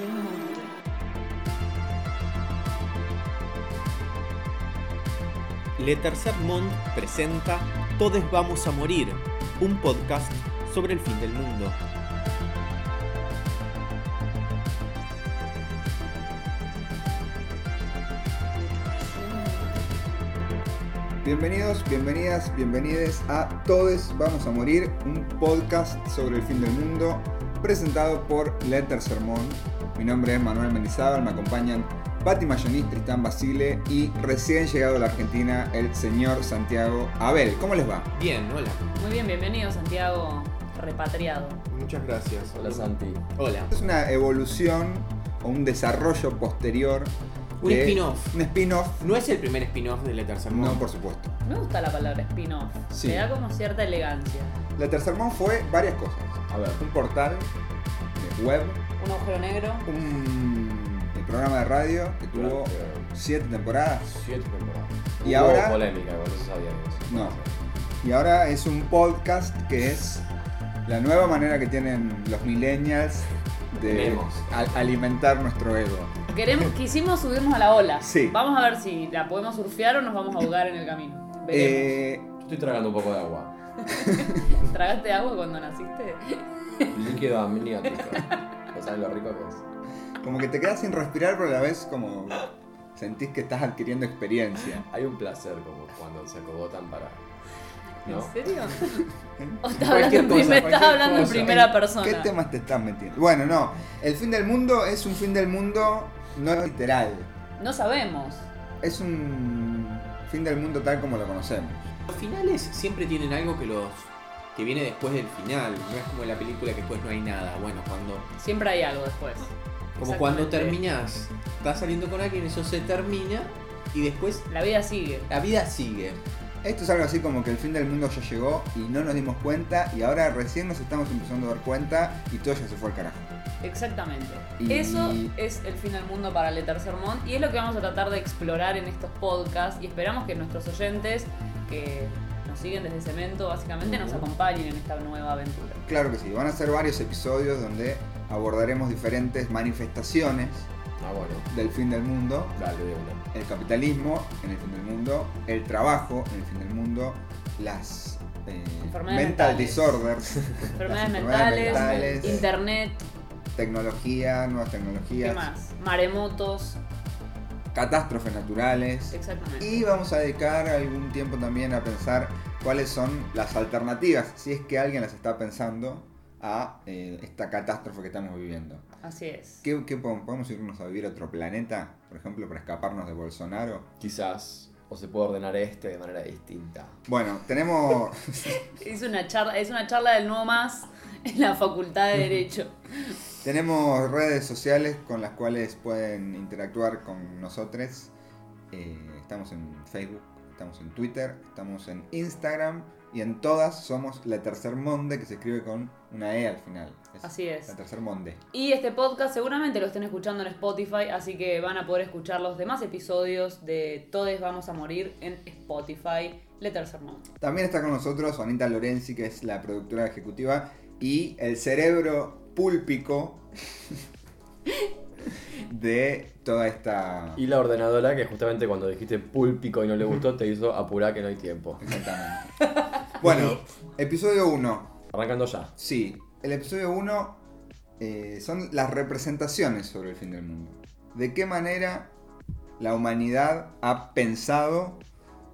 Monde. Le Tercer Monde presenta Todes Vamos a Morir, un podcast sobre el fin del mundo. Bienvenidos, bienvenidas, bienvenides a Todes Vamos a Morir, un podcast sobre el fin del mundo presentado por Le Tercer Monde. Mi nombre es Manuel Mendizábal, me acompañan Patti Mayonis, Tristán Basile y recién llegado a la Argentina el señor Santiago Abel. ¿Cómo les va? Bien, hola. Muy bien, bienvenido Santiago repatriado. Muchas gracias. Hola Santi. Hola. Es una evolución o un desarrollo posterior. Un spin-off. Un spin-off. No es el primer spin-off de Le Tercer No, por supuesto. Me gusta la palabra spin-off. Sí. Le da como cierta elegancia. La Tercer Monde fue varias cosas. A ver. Un portal web, Un agujero negro. un el programa de radio que tuvo siete temporadas. siete temporadas. Y Hubo ahora- polémica, igual eso sabíamos. No. Y ahora es un podcast que es la nueva manera que tienen los millennials de alimentar nuestro ego. Queremos, quisimos subirnos a la ola. Sí. Vamos a ver si la podemos surfear o nos vamos a ahogar en el camino. Veremos. Eh, Estoy tragando un poco de agua. ¿Tragaste agua cuando naciste? Líquido amniótico. ¿No sabes lo rico que es? como que te quedas sin respirar, pero a la vez como sentís que estás adquiriendo experiencia. Hay un placer como cuando se acogotan para. ¿No? ¿En serio? ¿O estás hablando, en, cosa, estás hablando en primera persona? ¿Qué temas te estás metiendo? Bueno, no. El fin del mundo es un fin del mundo no literal. No sabemos. Es un fin del mundo tal como lo conocemos. Los finales siempre tienen algo que los que viene después del final. No es como en la película que después no hay nada. Bueno, cuando Siempre hay algo después. como cuando terminas, estás saliendo con alguien, eso se termina y después La vida sigue. la vida sigue. Esto es algo así como que el fin del mundo ya llegó y no nos dimos cuenta y ahora recién nos estamos empezando a dar cuenta y todo ya se fue al carajo. Exactamente. Y- Eso es el fin del mundo para Le Tercer Monde y es lo que vamos a tratar de explorar en estos podcasts y esperamos que nuestros oyentes que nos siguen desde Cemento básicamente nos acompañen en esta nueva aventura. Claro que sí, van a ser varios episodios donde abordaremos diferentes manifestaciones Ah, bueno. del fin del mundo. Dale de una. El capitalismo en el fin del mundo, el trabajo en el fin del mundo, las eh, Enfermedades mental mentales. disorders, Enfermedades Las mentales, enfermedades mentales. internet, tecnología, nuevas ¿qué tecnologías, más? Maremotos, catástrofes naturales. exactamente. Y vamos a dedicar algún tiempo también a pensar cuáles son las alternativas, si es que alguien las está pensando, a eh, esta catástrofe que estamos viviendo. Así es. ¿Qué, qué po- podemos irnos a vivir a otro planeta, por ejemplo, para escaparnos de Bolsonaro? Quizás. O se puede ordenar este de manera distinta. Bueno, tenemos Es una charla, es una charla del nuevo más en la Facultad de Derecho. tenemos redes sociales con las cuales pueden interactuar con nosotros. Eh, estamos en Facebook, estamos en Twitter, estamos en Instagram y en todas somos La Tercer Monde, que se escribe con una E al final. Así es. La Tercer Monde. Y este podcast seguramente lo estén escuchando en Spotify, así que van a poder escuchar los demás episodios de Todes Vamos a Morir en Spotify, Le Tercer Mundo. También está con nosotros Anita Lorenzi, que es la productora ejecutiva, y el cerebro púlpico de toda esta... Y la ordenadora que justamente cuando dijiste púlpico y no le gustó te hizo apurar que no hay tiempo. Exactamente. Bueno, episodio 1. Arrancando ya. Sí, el episodio 1 son las representaciones sobre el fin del mundo. ¿De qué manera la humanidad ha pensado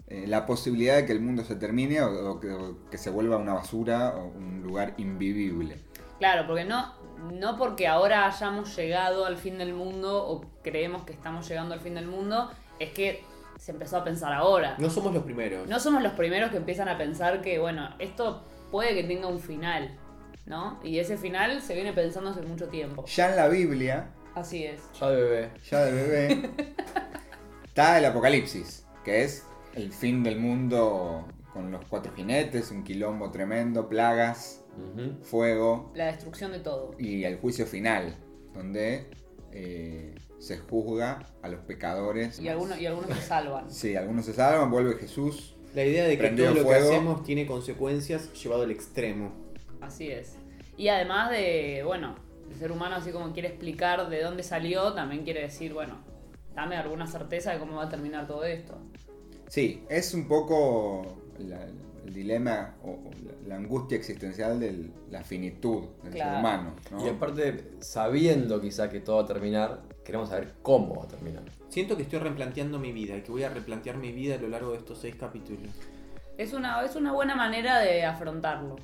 eh, la posibilidad de que el mundo se termine o, o que, o que se vuelva una basura o un lugar invivible? Claro, porque no, no porque ahora hayamos llegado al fin del mundo o creemos que estamos llegando al fin del mundo, es que se empezó a pensar ahora. No somos los primeros. No somos los primeros que empiezan a pensar que, bueno, esto puede que tenga un final, ¿no? Y ese final se viene pensando hace mucho tiempo. Ya en la Biblia, Así es. Ya de bebé. ya de bebé, está el apocalipsis, que es el fin del mundo con los cuatro jinetes, un quilombo tremendo, plagas, fuego La destrucción de todo. y el juicio final, donde eh, se juzga a los pecadores. Y algunos, y algunos se salvan. Sí, algunos se salvan, vuelve Jesús. La idea de que todo lo fuego. que hacemos tiene consecuencias llevado al extremo. Así es. Y además de, bueno, El ser humano, así como quiere explicar de dónde salió, también quiere decir, bueno, dame alguna certeza de cómo va a terminar todo esto. Sí, es un poco la- el dilema o, o la, la angustia existencial de la finitud del ser humano. ¿no? Y aparte, sabiendo quizá que todo va a terminar, queremos saber cómo va a terminar. Siento que estoy replanteando mi vida y que voy a replantear mi vida a lo largo de estos seis capítulos. Es una, es una buena manera de afrontarlo.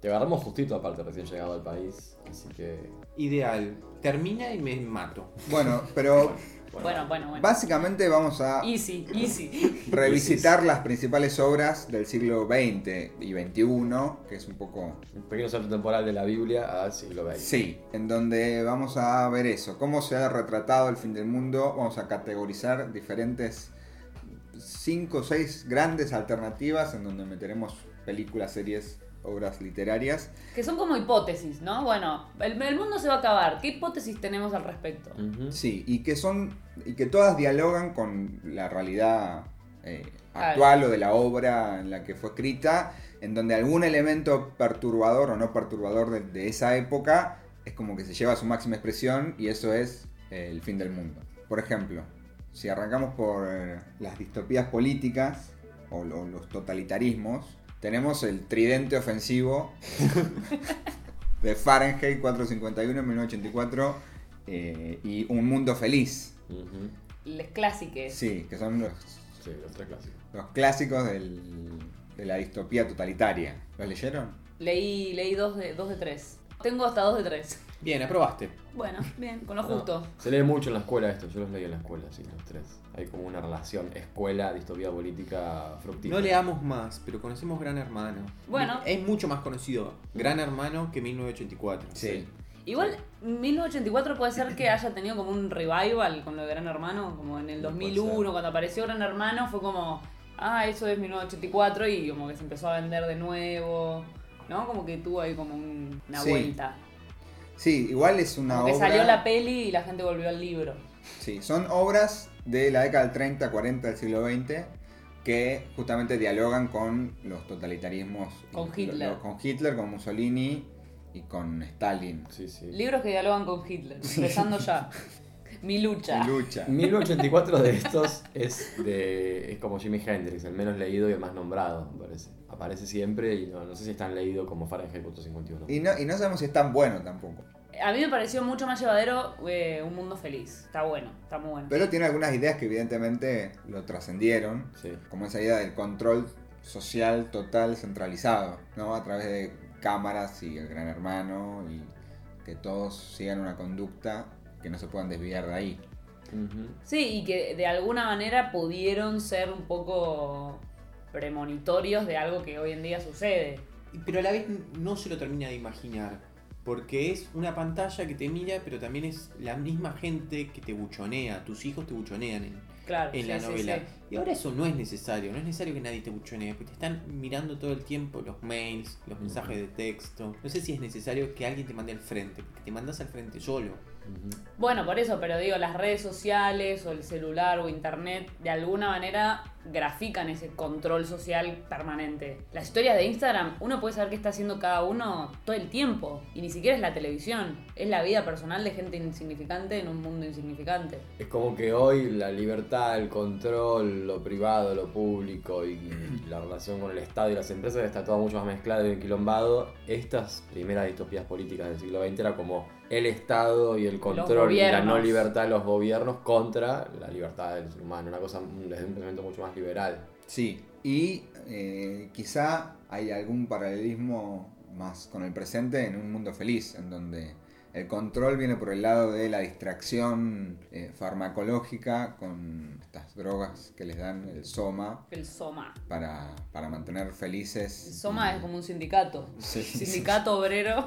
Te agarramos justito aparte recién llegado al país, así que... Ideal. Termina y me mato. Bueno, pero Bueno, bueno, bueno. básicamente vamos a Easy, easy. revisitar las principales obras del siglo XX y XXI, que es un poco Un pequeño salto temporal de la Biblia al siglo XX. Sí, en donde vamos a ver eso, cómo se ha retratado el fin del mundo, vamos a categorizar diferentes cinco o seis grandes alternativas en donde meteremos películas, series, obras literarias. Que son como hipótesis, ¿no? Bueno, el, el mundo se va a acabar. ¿Qué hipótesis tenemos al respecto? Ujú. Sí, y que son y que todas dialogan con la realidad eh, Claro. actual o de la obra en la que fue escrita, en donde algún elemento perturbador o no perturbador de, de esa época es como que se lleva a su máxima expresión y eso es eh, el fin del mundo. Por ejemplo, si arrancamos por eh, las distopías políticas o, lo- los totalitarismos, tenemos el tridente ofensivo de Fahrenheit 451 en 1984 eh, y Un Mundo Feliz. Ujú. Les clásicos. Sí, que son los, Sí, los tres clásicos. los clásicos del- de la distopía totalitaria. ¿Los leyeron? Leí, leí dos de, dos de tres. Tengo hasta dos de tres. Bien, aprobaste. Bueno, bien, con lo No, justo. se lee mucho en la escuela esto, yo los leí en la escuela, sí, los tres. Hay como una relación escuela, distopía política, fructífera. No leamos más, pero conocemos Gran Hermano. Bueno. Es mucho más conocido Gran Hermano que 1984. Sí. Igual, 1984 puede ser que haya tenido como un revival con lo de Gran Hermano, como en el Puede 2001, ser. cuando apareció Gran Hermano, fue como, ah, eso es 1984 y como que se empezó a vender de nuevo, ¿no? Como que tuvo ahí como un- una Sí. vuelta. Sí, igual es una Como que obra... salió la peli y la gente volvió al libro. Sí, son obras de la década del 30, 40 del siglo XX que justamente dialogan con los totalitarismos. Con Hitler. con Hitler, con Mussolini y con Stalin. Sí, sí. Libros que dialogan con Hitler, empezando ya. Mi lucha. Y lucha. 1984 de estos es de es como Jimi Hendrix, el menos leído y el más nombrado, me parece. Aparece siempre y no, no sé si es tan leído como Fahrenheit 451. Y no, y no sabemos si es tan bueno tampoco. A mí me pareció mucho más llevadero eh, Un Mundo Feliz. Está bueno, está muy bueno. Pero tiene algunas ideas que evidentemente lo trascendieron. Sí. Como esa idea del control social total centralizado, ¿no? A través de cámaras y el gran hermano y que todos sigan una conducta que no se puedan desviar de ahí. Sí, y que de alguna manera pudieron ser un poco premonitorios de algo que hoy en día sucede. Pero a la vez no se lo termina de imaginar. Porque es una pantalla que te mira, pero también es la misma gente que te buchonea. Tus hijos te buchonean en, Claro, en sí, la sí, novela. sí. Y ahora eso no es necesario. No es necesario que nadie te buchonee. Porque te están mirando todo el tiempo los mails, los mensajes de texto. No sé si es necesario que alguien te mande al frente. Porque te mandas al frente solo. Bueno, por eso, pero digo, las redes sociales o el celular o internet de alguna manera grafican ese control social permanente. Las historias de Instagram, uno puede saber qué está haciendo cada uno todo el tiempo. Y ni siquiera es la televisión, es la vida personal de gente insignificante en un mundo insignificante. Es como que hoy la libertad, el control, lo privado, lo público y la relación con el Estado y las empresas está todo mucho más mezclado y enquilombado. Estas primeras distopías políticas del siglo XX era como el Estado y el control y la no libertad de los gobiernos contra la libertad del ser humano, una cosa desde un pensamiento mucho más liberal. Sí, y eh, quizá hay algún paralelismo más con el presente en un mundo feliz, en donde el control viene por el lado de la distracción eh, farmacológica con estas drogas que les dan el soma El SOMA. para, para mantener felices. El SOMA es como un sindicato. Sí. Sindicato obrero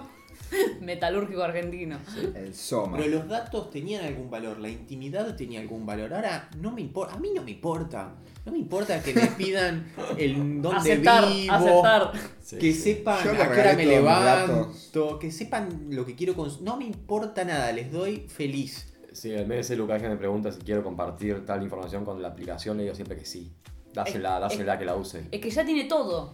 metalúrgico argentino. El soma. Pero los datos tenían algún valor, la intimidad tenía algún valor. Ahora no me importa, a mí no me importa. No me importa que me pidan el dónde aceptar, vivo, aceptar. Que sí. sepan a qué hora me levanto, que sepan lo que quiero consumir. No me importa nada, les doy feliz. Sí, en vez de Lucas que me pregunta si quiero compartir tal información con la aplicación, le digo siempre que sí. Dásela, Es- dásela que la use. Es que ya tiene todo.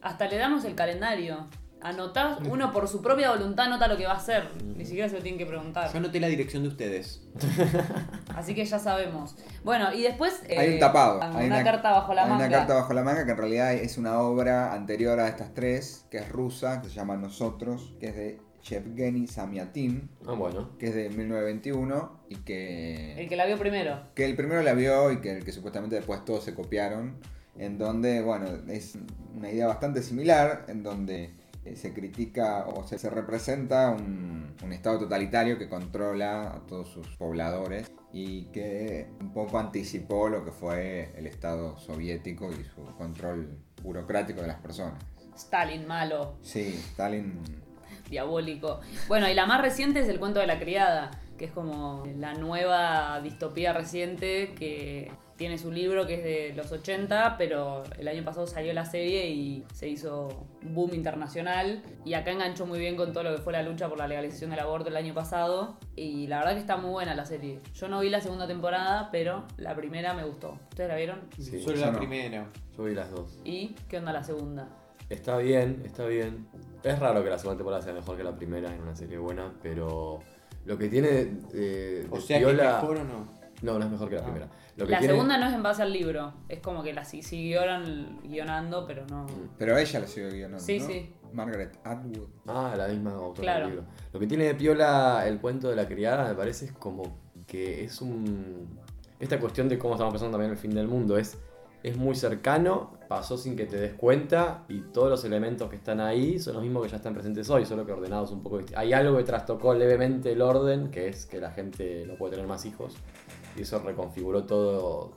Hasta le damos el calendario. Anotás, uno por su propia voluntad anota lo que va a hacer. Ni siquiera se lo tienen que preguntar. Yo anoté la dirección de ustedes. Así que ya sabemos. Bueno, y después. Hay eh, un tapado. Una, hay carta bajo la hay manga. una carta bajo la manga que en realidad es una obra anterior a estas tres, que es rusa, que se llama Nosotros, que es de Yevgeny Samyatin, Ah, bueno. que es de 1921 y que... El que la vio primero. que el primero la vio y que el que supuestamente después todos se copiaron, en donde, bueno, es una idea bastante similar, en donde eh, se critica o se, se representa un, un estado totalitario que controla a todos sus pobladores y que un poco anticipó lo que fue el estado soviético y su control burocrático de las personas. Stalin, malo, Sí, Stalin... diabólico. Bueno, y la más reciente es el cuento de la criada, que es como la nueva distopía reciente que tiene su libro que es de los 80, pero el año pasado salió la serie y se hizo un boom internacional. Y acá enganchó muy bien con todo lo que fue la lucha por la legalización del aborto el año pasado. Y la verdad que está muy buena la serie. Yo no vi la segunda temporada, pero la primera me gustó. ¿Ustedes la vieron? Sí, Solo yo la no. primera. Yo vi las dos. ¿Y qué onda la segunda? Está bien, está bien. Es raro que la segunda temporada sea mejor que la primera en una serie buena, pero lo que tiene O sea, que piola- mejor o no. No, no es mejor que la Ah. primera. Lo que La tiene- segunda no es en base al libro, es como que la si- siguieron guionando, pero no. Pero ella lo siguió guionando, Sí, ¿no? sí. Margaret Atwood. Ah, la misma autora Claro. del libro. Lo que tiene de piola el cuento de la criada, me parece, es como que es un. Esta cuestión de cómo estamos pensando también el fin del mundo es, es muy cercano, pasó sin que te des cuenta y todos los elementos que están ahí son los mismos que ya están presentes hoy, solo que ordenados un poco. Hay algo que trastocó levemente el orden, que es que la gente no puede tener más hijos y eso reconfiguró todo,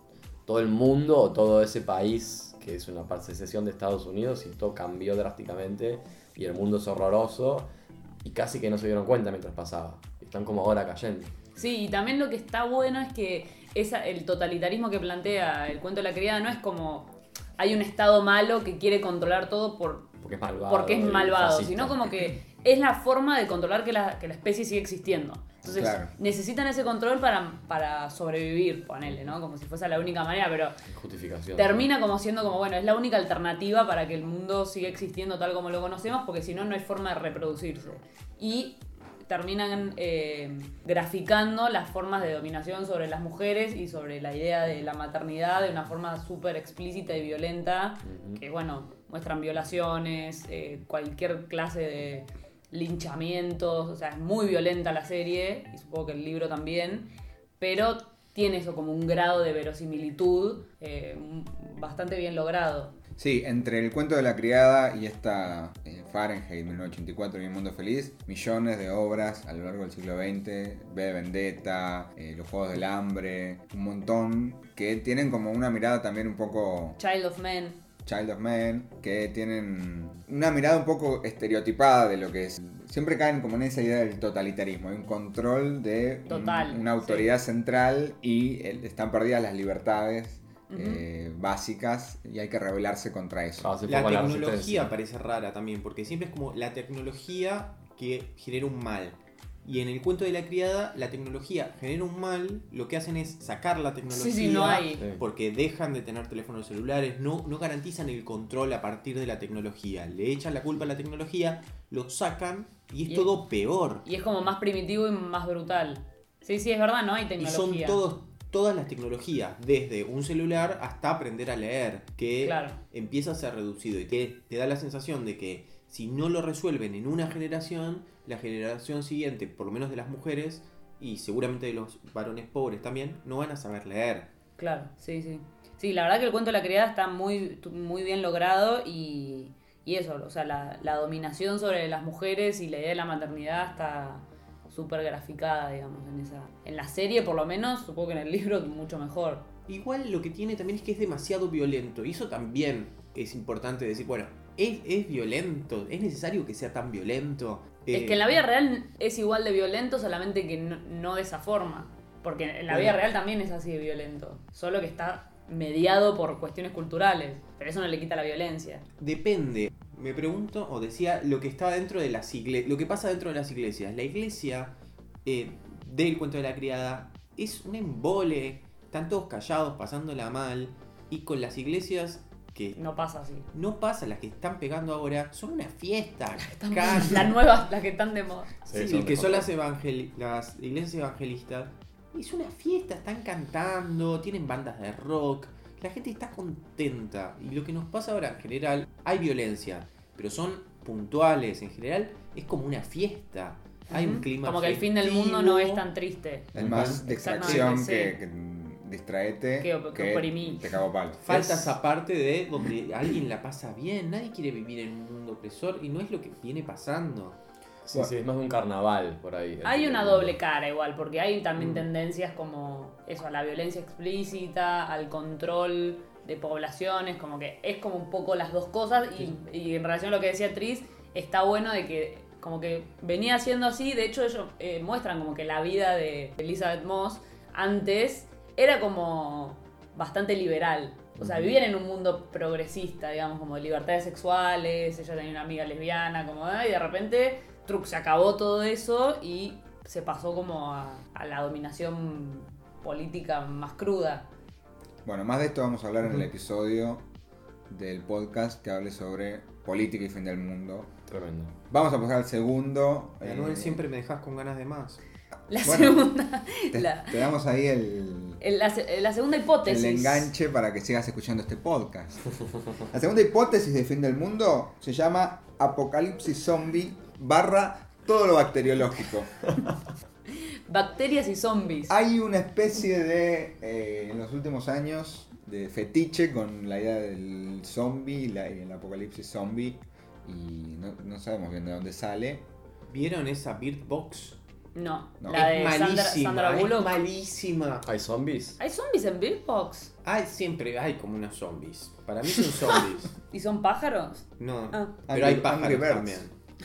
todo el mundo o todo ese país que es una secesión de Estados Unidos y todo cambió drásticamente y el mundo es horroroso y casi que no se dieron cuenta mientras pasaba. Están como ahora cayendo. Sí, y también lo que está bueno es que esa, el totalitarismo que plantea el cuento de la criada no es como hay un estado malo que quiere controlar todo por, Porque es malvado. porque es malvado, sino como que es la forma de controlar que la, que la especie sigue existiendo. Entonces Claro. necesitan ese control para, para sobrevivir, ponele, ¿no? Como si fuese la única manera, pero Justificación. termina como siendo como, bueno, es la única alternativa para que el mundo siga existiendo tal como lo conocemos, porque si no, no hay forma de reproducirse. Y terminan eh, graficando las formas de dominación sobre las mujeres y sobre la idea de la maternidad de una forma súper explícita y violenta, que bueno, muestran violaciones, eh, cualquier clase de linchamientos, o sea, es muy violenta la serie, y supongo que el libro también, pero tiene eso como un grado de verosimilitud eh, bastante bien logrado. Sí, entre el cuento de la criada y esta eh, Fahrenheit 1984 y Un Mundo Feliz, millones de obras a lo largo del siglo XX, V de Vendetta, eh, Los Juegos del Hambre, un montón que tienen como una mirada también un poco Child of Men, Child of Man, que tienen una mirada un poco estereotipada de lo que es. Siempre caen como en esa idea del totalitarismo, hay un control de un- una autoridad central y están perdidas las libertades eh, básicas y hay que rebelarse contra eso. Ah, La tecnología parece rara también, porque siempre es como la tecnología que genera un mal. Y en el cuento de la criada, la tecnología genera un mal, lo que hacen es sacar la tecnología. Sí, sí, no hay. Porque dejan de tener teléfonos celulares, no, no garantizan el control a partir de la tecnología. Le echan la culpa a la tecnología, lo sacan y es Y- todo peor. y es como más primitivo y más brutal. Sí, sí, es verdad, no hay Y tecnología. son todos, todas las tecnologías, desde un celular hasta aprender a leer, que Claro. empieza a ser reducido y te, te da la sensación de que si no lo resuelven en una generación, la generación siguiente, por lo menos de las mujeres y seguramente de los varones pobres también, no van a saber leer. Claro, sí, sí. Sí, la verdad que el cuento de la criada está muy, muy bien logrado y, y eso, o sea, la, la dominación sobre las mujeres y la idea de la maternidad está súper graficada, digamos, en esa en la serie por lo menos, supongo que en el libro mucho mejor. Igual lo que tiene también es que es demasiado violento y eso también es importante decir, bueno, es, es violento, es necesario que sea tan violento. Es Eh, que en la vida real es igual de violento, solamente que no, no de esa forma. Porque en la Bueno. vida real también es así de violento. Solo que está mediado por cuestiones culturales. Pero eso no le quita la violencia. Depende. Me pregunto, o decía, lo que está dentro de las iglesias, lo que pasa dentro de las iglesias. La iglesia eh, del cuento de la criada es un embole, están todos callados, pasándola mal, y con las iglesias que No pasa así. no pasa, las que están pegando ahora, son una fiesta. Las nuevas, las que están de moda. Sí, son que son las, evangeli- las iglesias evangelistas. Es una fiesta, están cantando, tienen bandas de rock. La gente está contenta. Y lo que nos pasa ahora en general, hay violencia, pero son puntuales. En general, es como una fiesta. Hay un clima. Como que el fin del mundo no es tan triste. Es más distracción sí. que, que distraete Que que oprimí. te cago palo. Falta Es- esa parte de donde alguien la pasa bien. Nadie quiere vivir en un mundo opresor y no es lo que viene pasando. Sí, sí, es más de un carnaval por ahí. Hay una doble cara igual, porque hay también Mm. tendencias como eso, a la violencia explícita, al control de poblaciones, como que es como un poco las dos cosas y, y en relación a lo que decía Tris, está bueno de que como que venía siendo así, de hecho ellos eh, muestran como que la vida de Elizabeth Moss antes era como bastante liberal. O sea, vivían en un mundo progresista, digamos, como de libertades sexuales, ella tenía una amiga lesbiana, como, ah, y de repente, truc, se acabó todo eso y se pasó como a, a la dominación política más cruda. Bueno, más de esto vamos a hablar en el episodio del podcast que hable sobre política y fin del mundo. Tremendo. Vamos a pasar al segundo. eh, Manuel, siempre me dejas con ganas de más. La Bueno, segunda, te, la, te damos ahí el, el- la se- la segunda el hipótesis. enganche para que sigas escuchando este podcast. La segunda hipótesis de fin del mundo se llama apocalipsis zombie barra todo lo bacteriológico. Bacterias y zombies. Hay una especie de, eh, en los últimos años, de fetiche con la idea del zombie y la- y el apocalipsis zombie. Y no, no sabemos bien de dónde sale. ¿Vieron esa Bird Box? No, No. la de es Sandra, malísima, Sandra es Bullock. malísima. ¿Hay zombies? ¿Hay zombies en Bird Box? Hay, siempre hay como unos zombies. Para mí son zombies. ¿Y son pájaros? No, Ah. pero hay pájaros Angry Birds. también.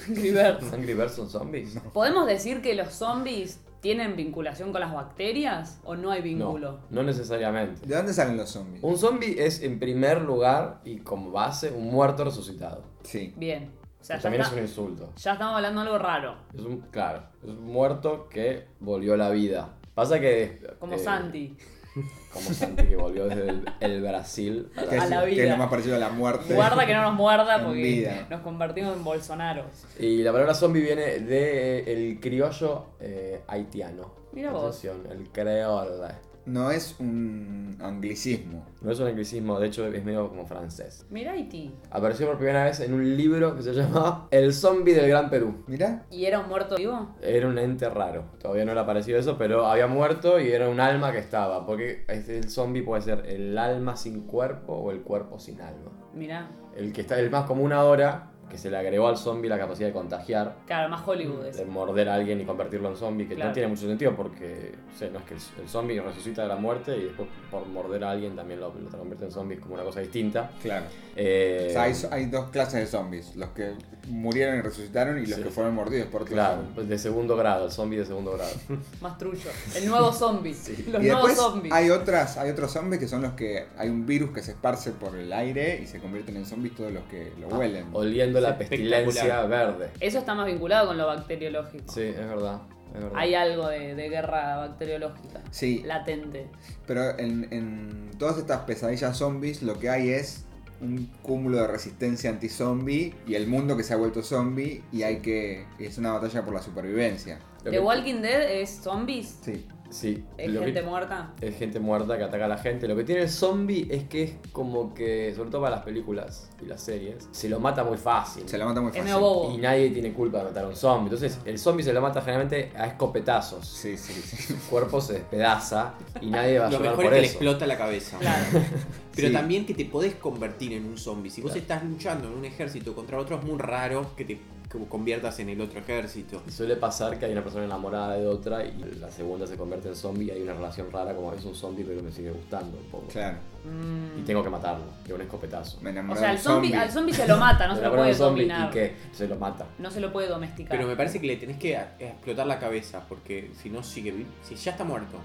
Angry Birds. ¿Angry Birds son zombies? ¿Podemos decir que los zombies tienen vinculación con las bacterias o no hay vínculo? No, no necesariamente. ¿De dónde salen los zombies? Un zombie es en primer lugar y como base un muerto resucitado. Sí. Bien. O sea, ya, También está- es un insulto. ya estamos hablando de algo raro. Es un, claro, es un muerto que volvió a la vida. Pasa que... Como eh, Santi. Como Santi que volvió desde el, el Brasil a la- Que A es, la que es vida. lo más parecido a la muerte. Guarda que no nos muerda porque vida. nos convertimos en bolsonaros. Y la palabra zombie viene del criollo eh, haitiano. Mira vos. Atención, el creole. No es un anglicismo. No es un anglicismo, de hecho es medio como francés. Mira Haití. Apareció por primera vez en un libro que se llama El zombie del Gran Perú. Mirá. ¿Y era un muerto vivo? Era un ente raro. Todavía no le ha parecido eso, pero había muerto y era un alma que estaba. Porque este- el zombie puede ser el alma sin cuerpo o el cuerpo sin alma. Mira. El que está el más común ahora, que se le agregó al zombie la capacidad de contagiar, Claro, más Hollywood de morder a alguien y convertirlo en zombie, que Claro. no tiene mucho sentido porque o sea, no es que el, el zombie resucita de la muerte y después por morder a alguien también lo, lo convierte en zombie, es como una cosa distinta. Claro. Eh, O sea, hay, hay dos clases de zombies. Los que murieron y resucitaron y los Sí. que fueron mordidos por Claro, zombies. pues de segundo grado, el zombie de segundo grado. Más trullo. El nuevo zombie. Los y nuevos zombies. hay otras, hay otros zombies que son los que hay un virus que se esparce por el aire y se convierten en zombies todos los que lo huelen. Oliendo la Es pestilencia verde. Eso está más vinculado con lo bacteriológico. Sí, es verdad. Es verdad. Hay algo de, de guerra bacteriológica. Sí, Latente. pero en, en todas estas pesadillas zombies lo que hay es un cúmulo de resistencia anti-zombie y el mundo que se ha vuelto zombie y hay que es una batalla por la supervivencia. Lo ¿The que- Walking Dead es zombies? Sí. Sí, ¿Es lo que- gente muerta? es gente muerta que ataca a la gente. Lo que tiene el zombie es que es como que, sobre todo para las películas y las series, se lo mata muy fácil. Se la mata muy Es fácil. medio bobo. Y nadie tiene culpa de matar a un zombie. Entonces, el zombie se lo mata generalmente a escopetazos. Sí, sí, sí. Su cuerpo se despedaza y nadie va a Lo llorar mejor es por que le eso. explota la cabeza. Claro. Pero Sí. también que te podés convertir en un zombie. Si vos estás luchando en un ejército contra otro, es muy raro que te conviertas en el otro ejército. Y Suele pasar que hay una persona enamorada de otra y la segunda se convierte en zombie y hay una relación rara como es un zombie pero me sigue gustando un poco. Claro. Mm. Y tengo que matarlo de un escopetazo. Me O sea, al zombie, zombie. al zombie se lo mata, no se lo puede un zombie dominar. y que se lo mata. No se lo puede domesticar. Pero me parece que le tenés que a- explotar la cabeza, porque si no sigue Si ya está muerto.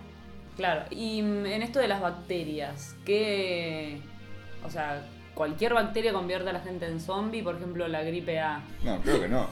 Claro, y mm, en esto de las bacterias, ¿qué. O sea, cualquier bacteria convierte a la gente en zombie? Por ejemplo, la gripe A. No, creo que no.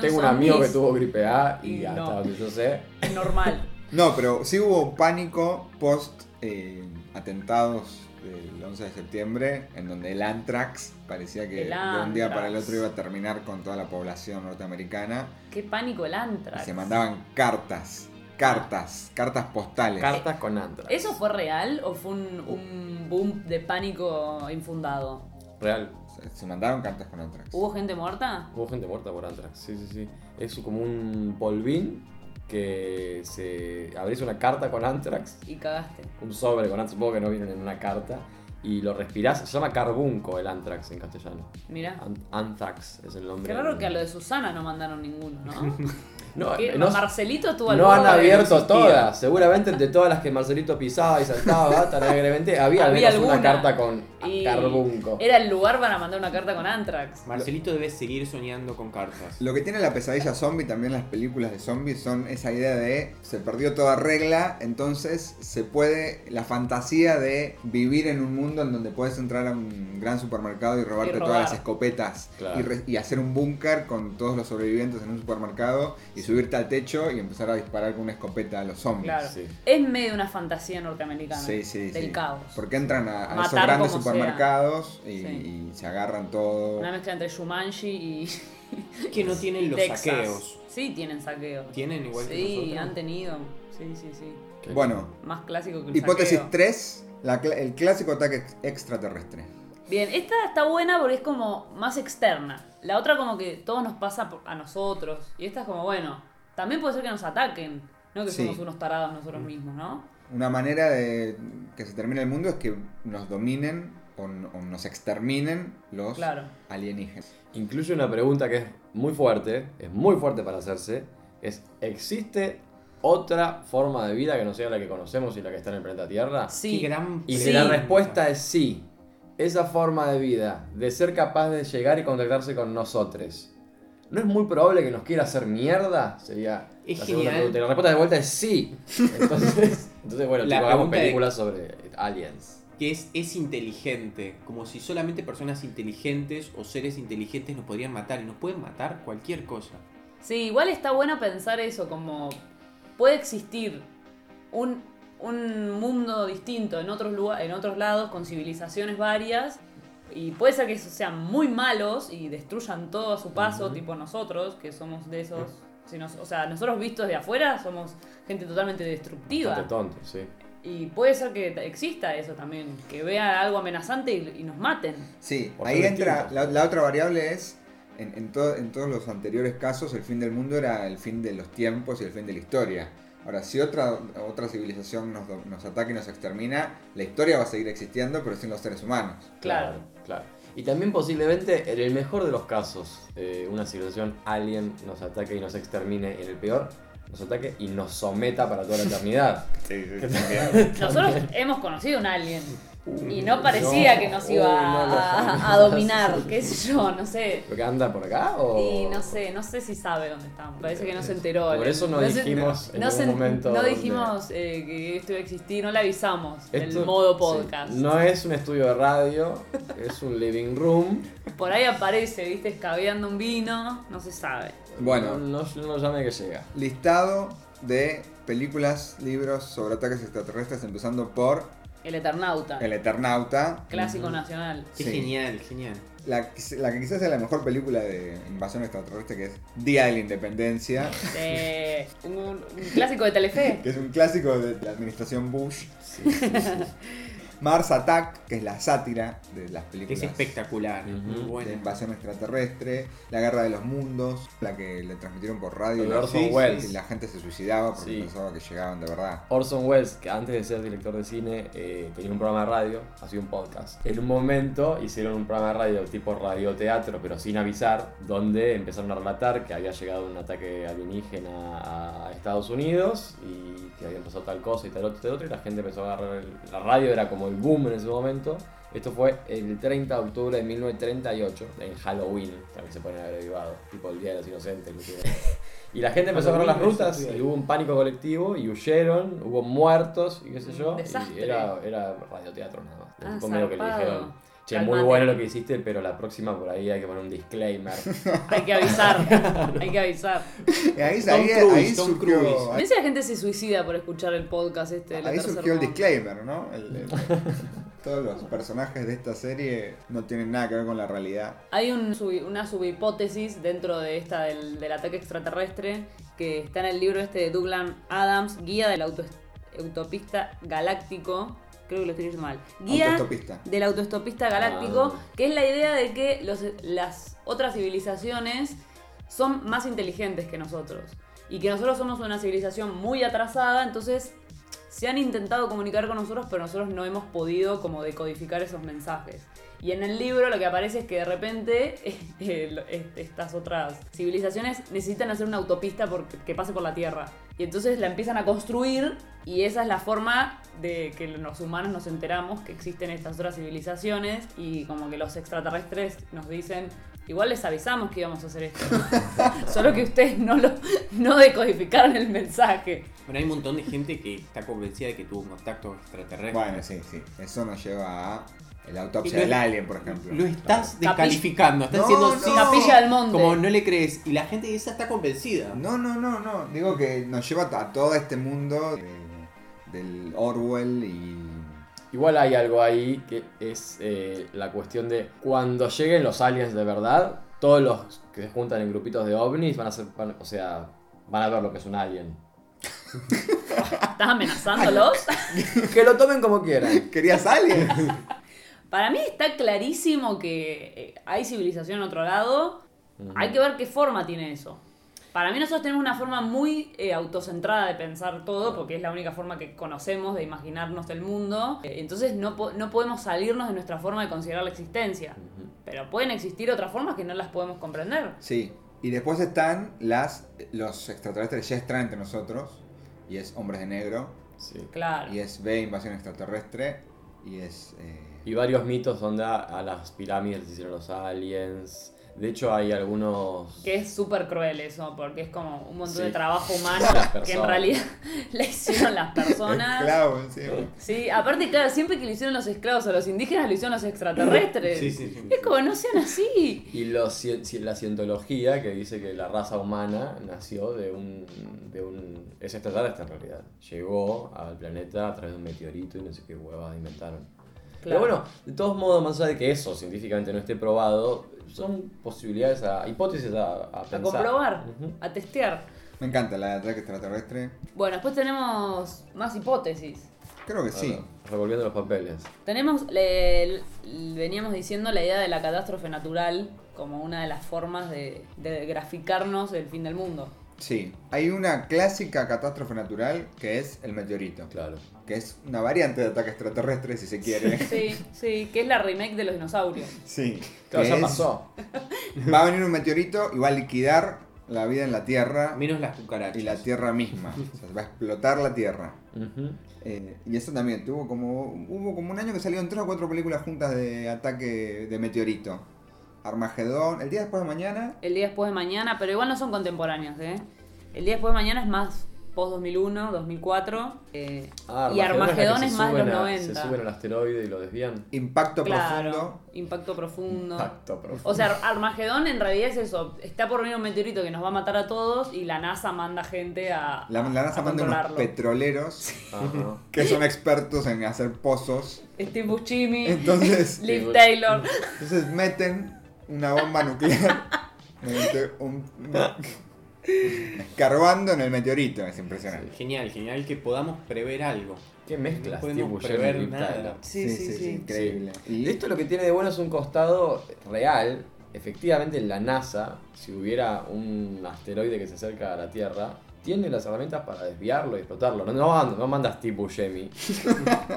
Tengo un amigo que tuvo gripe A y hasta no. donde yo sé, Es normal. No, pero sí hubo pánico post eh, atentados del 11 de septiembre, en donde el anthrax parecía que El de un día para el anthrax. otro iba a terminar con toda la población norteamericana. Qué pánico el Y antrax. se mandaban cartas, cartas, cartas postales. Cartas con antrax. ¿Eso fue real o fue un, un boom de pánico infundado? Real. Se- mandaban cartas con anthrax. ¿Hubo gente muerta? Hubo gente muerta por antrax. Sí, sí, sí. Es como un polvín que se abrís una carta con antrax, Y cagaste. un sobre con antrax, supongo que no vienen en una carta, y lo respirás. Se llama carbunco el antrax en castellano. Mira. An- anthrax es el nombre. Qué raro que a lo de Susana no mandaron ninguno, ¿no? No, no- Marcelito estuvo al no han abierto todas. Seguramente de todas las que Marcelito pisaba y saltaba tan alegremente, había, al Había menos una alguna. carta con Y carbunco. Era el lugar para mandar una carta con Antrax. Marcelito debe seguir soñando con cartas. Lo que tiene la pesadilla zombie, también las películas de zombies, son esa idea de se perdió toda regla, entonces se puede, la fantasía de vivir en un mundo en donde puedes entrar a un gran supermercado y robarte Y todas las escopetas Claro. y, re- y hacer un búnker con todos los sobrevivientes en un supermercado y subirte al techo y empezar a disparar con una escopeta a los zombies. Claro. Sí. Es medio una fantasía norteamericana. Sí, sí, Del sí. caos. Porque entran a, a esos grandes supermercados y, Sí. y se agarran todo. Una mezcla entre Shumanji y. Que no tienen y los Texas. saqueos. Sí, tienen saqueos. Tienen igual que Sí, han tenido. Sí, sí, sí. Qué Bueno, Más clásico que el hipótesis saqueo. 3, la cl- el clásico ataque ex- extraterrestre. Bien, esta está buena porque es como más externa. La otra como que todo nos pasa a nosotros. Y esta es como, bueno, también puede ser que nos ataquen. No que Sí. somos unos tarados nosotros mismos, ¿no? Una manera de que se termine el mundo es que nos dominen o, nos exterminen los Claro. alienígenas. Incluye una pregunta que es muy fuerte, es muy fuerte para hacerse, es ¿existe otra forma de vida que no sea la que conocemos y la que está en el planeta Tierra? Sí. Qué gran Y Sí. si la respuesta es sí, esa forma de vida, de ser capaz de llegar y contactarse con nosotros, ¿no es muy probable que nos quiera hacer mierda? Sería Es la genial. pregunta. La respuesta de vuelta es sí. Entonces, entonces bueno, La hagamos de- películas sobre aliens. que es, es inteligente, como si solamente personas inteligentes o seres inteligentes nos podrían matar y nos pueden matar cualquier cosa. Sí, igual está bueno pensar eso, como puede existir un, un mundo distinto en otros, lugar, en otros lados, con civilizaciones varias, y puede ser que sean muy malos y destruyan todo a su paso, tipo nosotros, que somos de esos... si nos- o sea, nosotros vistos de afuera somos gente totalmente destructiva. Bastante tonto, sí. Y puede ser que exista eso también, que vea algo amenazante y, y nos maten. Sí, Por ahí entra, la, la otra variable es, en, en, to- en todos los anteriores casos, el fin del mundo era el fin de los tiempos y el fin de la historia. Ahora, si otra, otra civilización nos, do- nos ataca y nos extermina, la historia va a seguir existiendo, pero sin los seres humanos. Claro. claro. Y también posiblemente, en el mejor de los casos, eh, una civilización alien nos ataque y nos extermine. En el peor, nos ataque y nos someta para toda la eternidad. Nosotros hemos conocido un alien y no parecía No. que nos iba Uy, no, no, a, dominar, qué sé yo, no sé. ¿Lo que anda por acá o...? Y no sé, no sé si sabe dónde estamos. Parece que no se enteró. Por eso no dijimos en no ningún se- momento No dijimos eh, que esto iba a existir, no le avisamos. Esto- el modo sí, podcast. no es un estudio de radio, es un living room. Por ahí aparece, viste, escabeando un vino, no se sabe. Bueno. No, no, llame que llega. Listado de películas, libros sobre ataques extraterrestres, empezando por El Eternauta, El Eternauta. clásico nacional. Qué Sí. genial, genial. La, la que quizás sea la mejor película de invasión extraterrestre, que es Día de la Independencia, Eh, un, un clásico de Telefe. que es un clásico de la administración Bush. Sí, sí, sí. Mars Attack, que es la sátira de las Que películas es espectacular, Ujú. muy de buena. invasión extraterrestre, La Guerra de los Mundos, la que le transmitieron por radio la- Orson sí, sí, Welles. y la gente se suicidaba porque Sí. pensaba que llegaban de verdad. Orson Welles, que antes de ser director de cine eh, tenía un programa de radio, hacía un podcast. En un momento hicieron un programa de radio tipo radioteatro, pero sin avisar, donde empezaron a relatar que había llegado un ataque alienígena a Estados Unidos y que había pasado tal cosa y tal otro, tal otro, y la gente empezó a agarrar el- la radio, era como el boom en ese momento. Esto fue el 30 de octubre de 1938, en Halloween, también se pone abrevado, tipo el Día de los Inocentes. inclusive. Y la gente empezó a agarrar las rutas y hubo un pánico colectivo y huyeron, hubo muertos y qué sé yo. Un desastre. Y era, era radioteatro nada más. Ah, Fue medio que le dijeron, Che, Calmate. muy bueno lo que hiciste, pero la próxima por ahí hay que poner un disclaimer. Hay que avisar, hay que avisar. Y ahí, Tom ahí, Cruise, ahí Tom surgió, Cruise. ahí, la gente se suicida por escuchar el podcast este de la ahí surgió el disclaimer, ¿no? El- el- todos los personajes de esta serie no tienen nada que ver con la realidad. Hay un sub- una subhipótesis dentro de esta del, del ataque extraterrestre que está en el libro este de Douglas Adams, Guía del auto, autopista galáctico. Creo que lo estoy diciendo mal. Guía Autoestopista. del autoestopista galáctico, Ah. que es la idea de que los- las otras civilizaciones son más inteligentes que nosotros. Y que nosotros somos una civilización muy atrasada, entonces se han intentado comunicar con nosotros, pero nosotros no hemos podido como decodificar esos mensajes. Y en el libro lo que aparece es que de repente eh, estas otras civilizaciones necesitan hacer una autopista por- que pase por la Tierra. Y entonces la empiezan a construir y esa es la forma de que los humanos nos enteramos que existen estas otras civilizaciones y como que los extraterrestres nos dicen, igual les avisamos que íbamos a hacer esto. Solo que ustedes no, lo, no decodificaron el mensaje. Bueno, hay un montón de gente que está convencida de que tuvo un contacto extraterrestre. Bueno, sí, sí. Eso nos lleva a el autopsia del alien, por ejemplo. Lo estás Claro. descalificando, estás No, diciendo no. sí, Capilla del Monte. como no le crees. Y la gente esa está convencida. No, no, no, no. Digo que nos lleva a todo este mundo de- del Orwell y. Igual hay algo ahí que es eh, la cuestión de cuando lleguen los aliens de verdad, todos los que se juntan en grupitos de ovnis van a ser, van- o sea, van a ver lo que es un alien. ¿Estás amenazándolos? que lo tomen como quieran. ¿Querías alien? Para mí está clarísimo que eh, hay civilización en otro lado. Hay que ver qué forma tiene eso. Para mí nosotros tenemos una forma muy eh, autocentrada de pensar todo, porque es la única forma que conocemos de imaginarnos el mundo. Eh, entonces no, po- no podemos salirnos de nuestra forma de considerar la existencia. Pero pueden existir otras formas que no las podemos comprender. Sí. Y después están las los extraterrestres ya están entre nosotros. Y es Hombres de Negro. Sí. Claro. Y es B, Invasión Extraterrestre. Y es. eh, Y varios mitos donde a, las pirámides les hicieron los aliens. De hecho hay algunos... Que es súper cruel eso, porque es como un montón Sí. de trabajo humano que en realidad le hicieron las personas. esclavo encima. Sí, aparte, claro, siempre que le hicieron los esclavos a los indígenas, lo hicieron los extraterrestres. Sí, sí, sí. Es como, no sean así. Y los, la cientología que dice que la raza humana nació de un, de un... Es extraterrestre en realidad. Llegó al planeta a través de un meteorito y no sé qué huevas inventaron. Pero bueno, de todos modos, más allá de que eso científicamente no esté probado, son posibilidades, a, hipótesis a, a a pensar. comprobar, a testear. Me encanta la de ataque extraterrestre. Bueno, después tenemos más hipótesis. Creo que sí. Ahora, revolviendo los papeles. Tenemos, le- le- veníamos diciendo la idea de la catástrofe natural como una de las formas de, de graficarnos el fin del mundo. Sí. Hay una clásica catástrofe natural que es el meteorito. Claro. Que es una variante de ataque extraterrestre, si se quiere. Sí, sí, que es la remake de los dinosaurios. Sí. Claro, que ya es- pasó. Va a venir un meteorito y va a liquidar la vida en la Tierra Menos las cucarachas. y la Tierra misma. O sea, va a explotar la Tierra. Eh, y eso también, tuvo como, hubo como un año que salieron tres o cuatro películas juntas de ataque de meteorito. Armagedón, el día después de mañana. El día después de mañana, pero igual no son contemporáneos, ¿eh? El día después de mañana es más post 2001, 2004. eh, Ah, y Armagedón que es más de los suben a- 90. Se suben al asteroide y lo desvían. Impacto claro, profundo. impacto profundo. Impacto profundo. O sea, Armagedón en realidad es eso. Está por venir un meteorito que nos va a matar a todos y la NASA manda gente a. La, la NASA a manda unos petroleros Ajá. que son expertos en hacer pozos. Steve Buscemi, Entonces, Liv Taylor. entonces meten una bomba nuclear mediante un, escarbando en el meteorito. Es impresionante. Genial, genial que podamos prever algo. ¿Qué mezclas, No podemos tipo prever nada. Sí, sí, sí. increíble. Y esto lo que tiene de bueno es un costado real. Efectivamente, en la NASA, si hubiera un asteroide que se acerca a la Tierra, tiene las herramientas para desviarlo y explotarlo. No, no, no manda a Steve Buscemi,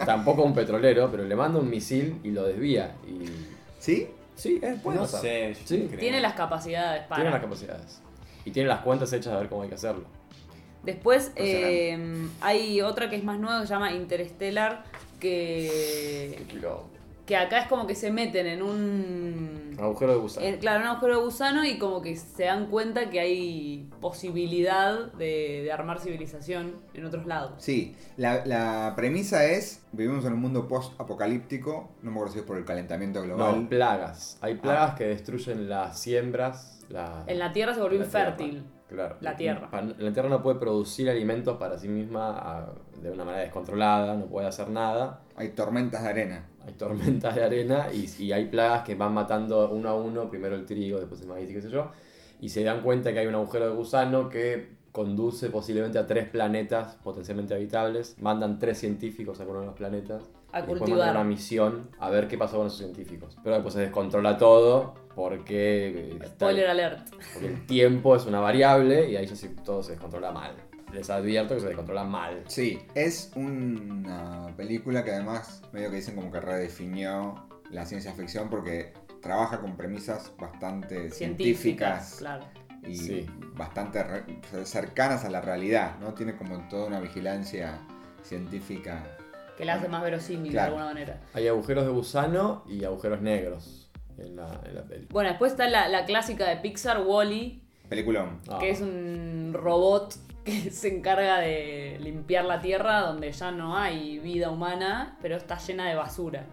tampoco un petrolero, pero le manda un misil y lo desvía. Y ¿Sí? Sí, es puede no pasar. sé, yo Sí. no creo. Tiene las capacidades para. Tiene las capacidades. Y tiene las cuentas hechas de ver cómo hay que hacerlo. Después eh, hay otra que es más nueva que se llama Interstellar, que Qué quilombo. Que acá es como que se meten en un... Agujero de gusano. en- claro, un agujero de gusano y como que se dan cuenta que hay posibilidad de, de armar civilización en otros lados. Sí, la, la premisa es, vivimos en un mundo post-apocalíptico, no me acuerdo si es por el calentamiento global. No, plagas. Hay plagas que destruyen las siembras. La, En la Tierra se volvió tierra. Claro. La tierra. La tierra no puede producir alimentos para sí misma ah, de una manera descontrolada, no puede hacer nada. Hay tormentas de arena. Hay tormentas de arena y, y hay plagas que van matando uno a uno, primero el trigo, después el maíz y qué sé yo. Y se dan cuenta que hay un agujero de gusano que conduce posiblemente a tres planetas potencialmente habitables. Mandan tres científicos a uno de los planetas. A y cultivar. una misión a ver qué pasó con esos científicos. Pero después se descontrola todo porque, eh, está- Spoiler alert. porque el tiempo es una variable y ahí ya sí todo se descontrola mal. Les advierto que se descontrola mal. Sí, es una película que además medio que dicen como que redefinió la ciencia ficción porque trabaja con premisas bastante Científicas, científicas claro. y Sí. bastante cercanas a la realidad, ¿no? Tiene como toda una vigilancia científica. Que la hace más verosímil Claro. de alguna manera. Hay agujeros de gusano y agujeros negros en la, en la peli. Bueno, después está la, la clásica de Pixar, Wally, Peliculón. Ah. que es un robot que se encarga de limpiar la tierra donde ya no hay vida humana, pero está llena de basura.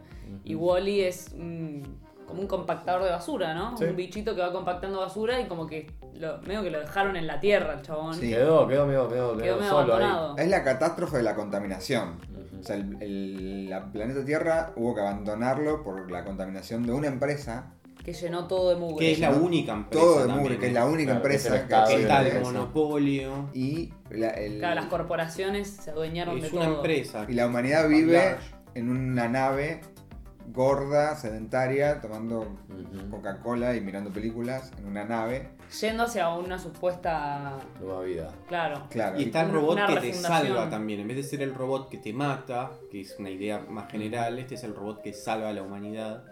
Y Wally es un- como un compactador de basura, ¿no? Sí. Un bichito que va compactando basura y como que lo, medio que lo dejaron en la tierra el chabón. Sí. Quedó, quedó medio, medio, Quedó medio solo ahí. abandonado. Es la catástrofe de la contaminación. O sea, el, el- la planeta Tierra hubo que abandonarlo por la contaminación de una empresa, Que llenó todo de mugre. Que es la única empresa. todo de también, mugre, que es la única Claro, que es el empresa que Estado Que está de sí. monopolio. Y la, el- Claro, las corporaciones se adueñaron de Es todo. una empresa. y la humanidad vive en una nave gorda, sedentaria, tomando Ujú. Coca-Cola y mirando películas en una nave. Yendo hacia una supuesta. Nueva vida. Claro. Claro. Y está el robot una que te salva también. En vez de ser el robot que te mata, que es una idea más general, este es el robot que salva a la humanidad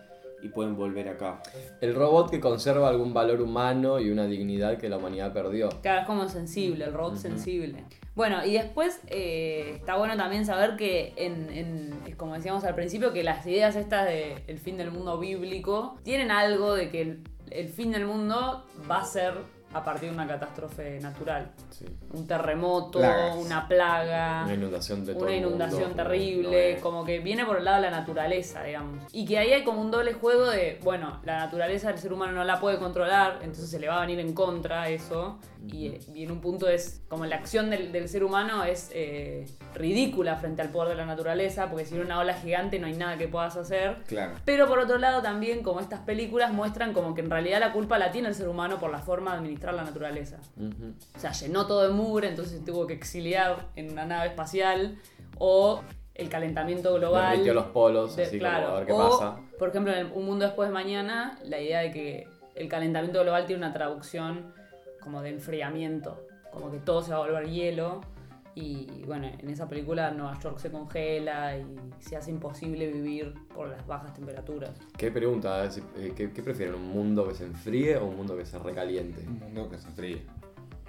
y pueden volver acá. El robot que conserva algún valor humano y una dignidad que la humanidad perdió. Claro, es como sensible, el robot sensible. Bueno, y después eh, está bueno también saber que, en, en- es como decíamos al principio, que las ideas estas de el fin del mundo bíblico tienen algo de que el, el fin del mundo va a ser a partir de una catástrofe natural. Sí. Un terremoto, Plagas. una plaga. Una inundación de todo una mundo, inundación terrible, como que viene por el lado de la naturaleza, digamos. Y que ahí hay como un doble juego de, bueno, la naturaleza del ser humano no la puede controlar, entonces se le va a venir en contra eso. Y, y en un punto es, como la acción del, del ser humano es eh, ridícula frente al poder de la naturaleza, porque si en una ola gigante no hay nada que puedas hacer. Claro. Pero por otro lado también, como estas películas muestran como que en realidad la culpa la tiene el ser humano por la forma de administrar la naturaleza. O sea, llenó todo de mugre, entonces se tuvo que exiliar en una nave espacial. O el calentamiento global. Los polos, de- así claro. como a ver qué o, pasa. Por ejemplo, en el Un Mundo Después de Mañana, la idea de que el calentamiento global tiene una traducción como de enfriamiento. Como que todo se va a volver hielo. Y bueno, en esa película Nueva York se congela y se hace imposible vivir por las bajas temperaturas. ¿Qué pregunta? eh, ¿Qué, qué prefieren? ¿Un mundo que se enfríe o un mundo que se recaliente? Un mundo que se enfríe.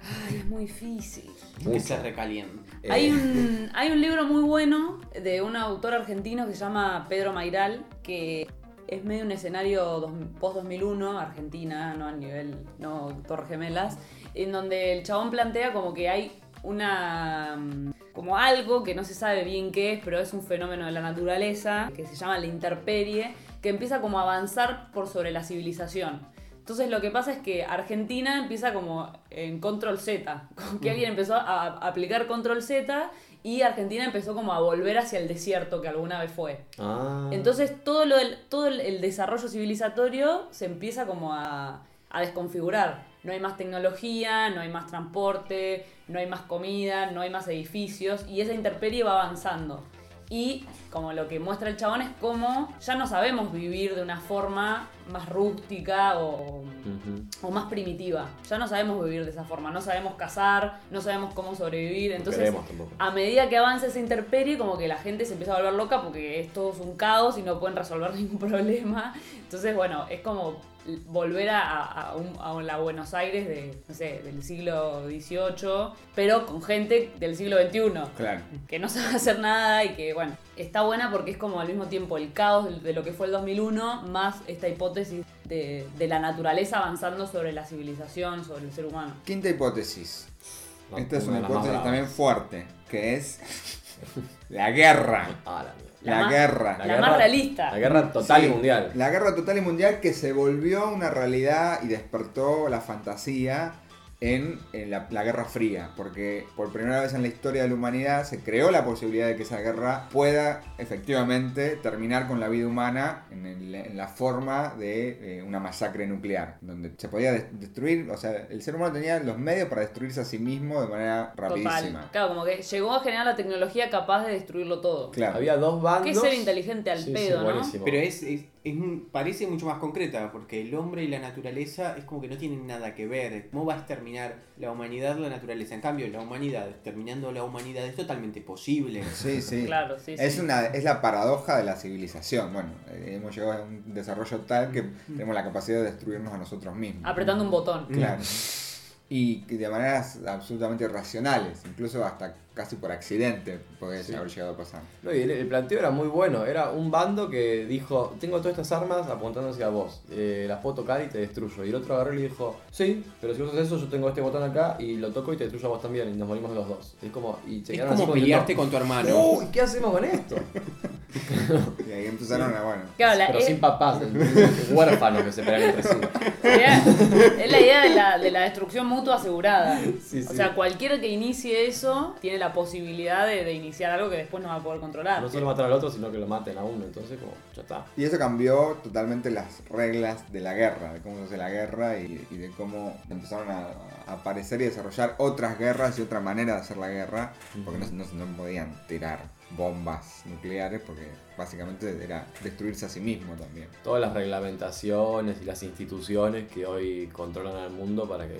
Ay, es muy difícil. Que Mucho. se recalienta. Hay Eh, un, hay un libro muy bueno de un autor argentino que se llama Pedro Mairal, que es medio un escenario post-2001, Argentina, no a nivel, no Torre Gemelas, en donde el chabón plantea como que hay una mm, como algo que no se sabe bien qué es, pero es un fenómeno de la naturaleza que se llama la interperie, que empieza como a avanzar por sobre la civilización. Entonces lo que pasa es que Argentina empieza como en control Z, como que alguien empezó a aplicar control Z y Argentina empezó como a volver hacia el desierto que alguna vez fue. Ah. Entonces todo, lo del- todo el, desarrollo civilizatorio se empieza como a, a desconfigurar. No hay más tecnología, no hay más transporte, no hay más comida, no hay más edificios y esa intemperie va avanzando. Y como lo que muestra el chabón es cómo ya no sabemos vivir de una forma más rústica o, más primitiva. Ya no sabemos vivir de esa forma, no sabemos cazar, no sabemos cómo sobrevivir. Entonces, a medida que avanza esa intemperie, como que la gente se empieza a volver loca porque es todo un caos y no pueden resolver ningún problema. Entonces, bueno, es como volver a, a, un- a la Buenos Aires de, no sé, del siglo XVIII, pero con gente del siglo XXI Claro. que no sabe hacer nada y que, bueno, está buena porque es como al mismo tiempo el caos de- lo que fue el 2001, más esta hipótesis de, de la naturaleza avanzando sobre la civilización, sobre el ser humano. Quinta hipótesis. No, Esta es una hipótesis también fuerte, que es la guerra. La mierda. La, más- guerra. La más realista. La guerra total Sí, y mundial. La guerra total y mundial que se volvió una realidad y despertó la fantasía en, en la, la Guerra Fría, porque por primera vez en la historia de la humanidad se creó la posibilidad de que esa guerra pueda efectivamente terminar con la vida humana en, el- en la forma de eh, una masacre nuclear, donde se podía des- destruir, o sea, el ser humano tenía los medios para destruirse a sí mismo de manera rapidísima. Total. Claro, como que llegó a generar la tecnología capaz de destruirlo todo. Claro. Había dos bandos. Que ser inteligente al Sí, sí, pedo, ¿no? buenísimo. Pero es, es- es parece mucho más concreta, porque el hombre y la naturaleza es como que no tienen nada que ver. ¿Cómo va a exterminar la humanidad la naturaleza? En cambio, la humanidad, exterminando la humanidad, es totalmente posible. Sí, sí. Claro, sí, Es, sí. una, es la paradoja de la civilización. Bueno, eh, hemos llegado a un desarrollo tal que tenemos la capacidad de destruirnos a nosotros mismos. Apretando un botón. Claro. Y de maneras absolutamente irracionales, incluso hasta casi por accidente puede Sí. haber llegado a pasar. No, y el, el planteo era muy bueno. Era un bando que dijo: Tengo todas estas armas apuntando hacia vos. Eh, las puedo tocar y te destruyo. Y el otro agarró y le dijo: Sí, pero si vos haces eso, yo tengo este botón acá y lo toco y te destruyo a vos también. Y nos morimos los dos. Y es como. Y Es como pelearte con tu hermano. Uy, ¿qué hacemos con esto? Y ahí empezaron a, bueno, Claro, la- Pero es, sin papás, huérfanos que se pelean entre sí. es la idea de la, de la destrucción mutua asegurada. Sí, O sí. sea, cualquiera que inicie eso tiene la posibilidad de, de iniciar algo que después no va a poder controlar. No solo matar al otro, sino que lo maten a uno. Entonces, como, ya está. Y eso cambió totalmente las reglas de la guerra, de cómo se hace la guerra y, y de cómo empezaron a, a aparecer y desarrollar otras guerras y otra manera de hacer la guerra, porque no, no, no podían tirar bombas nucleares, porque básicamente era destruirse a sí mismo también. Todas las reglamentaciones y las instituciones que hoy controlan al mundo para que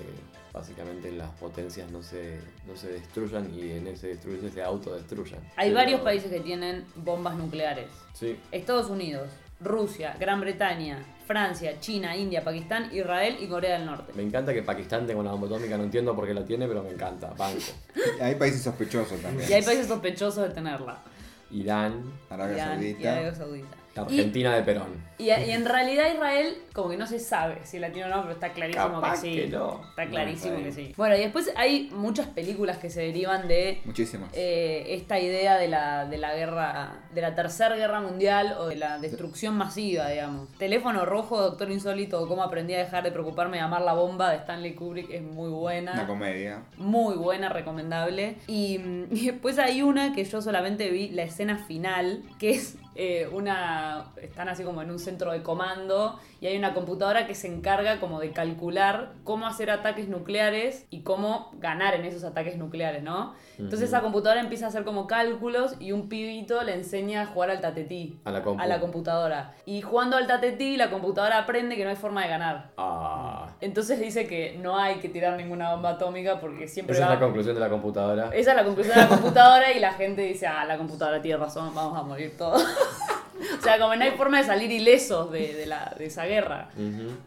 básicamente las potencias no se, no se destruyan y en ese destruirse se autodestruyan. Hay Pero- varios países que tienen bombas nucleares. Sí. Estados Unidos, Rusia, Gran Bretaña, Francia, China, India, Pakistán, Israel y Corea del Norte. Me encanta que Pakistán tenga una bomba atómica, no entiendo por qué la tiene, pero me encanta. Banco. Y hay países sospechosos también. Y hay países sospechosos de tenerla. Irán, Arabia Irán y Saudita. Arabia Saudita. La Y- Argentina de Perón. Y, y en realidad Israel como que no se sabe si la tiene o no, pero está clarísimo Capaz que sí. que no. Está clarísimo No, que sí. Bueno, y después hay muchas películas que se derivan de Muchísimas. eh, esta idea de la, de la guerra, de la tercera guerra mundial o de la destrucción masiva, digamos. Teléfono rojo, Doctor Insólito, cómo aprendí a dejar de preocuparme de amar la bomba de Stanley Kubrick es muy buena. Una comedia. Muy buena, recomendable. Y, mm, y después hay una que yo solamente vi la escena final, que es eh, una... Están así como en un centro de comando y hay una computadora que se encarga como de calcular cómo hacer ataques nucleares y cómo ganar en esos ataques nucleares, ¿no? Entonces esa computadora empieza a hacer como cálculos y un pibito le enseña a jugar al tatetí. A la compu. A la computadora. Y jugando al tatetí, la computadora aprende que no hay forma de ganar. Ah. Entonces dice que no hay que tirar ninguna bomba atómica porque siempre Esa es la conclusión de la computadora. esa es la conclusión de la computadora y la gente dice, ah, la computadora tiene razón, vamos a morir todos. o sea, como no hay forma de salir ilesos de, de la, de esa guerra,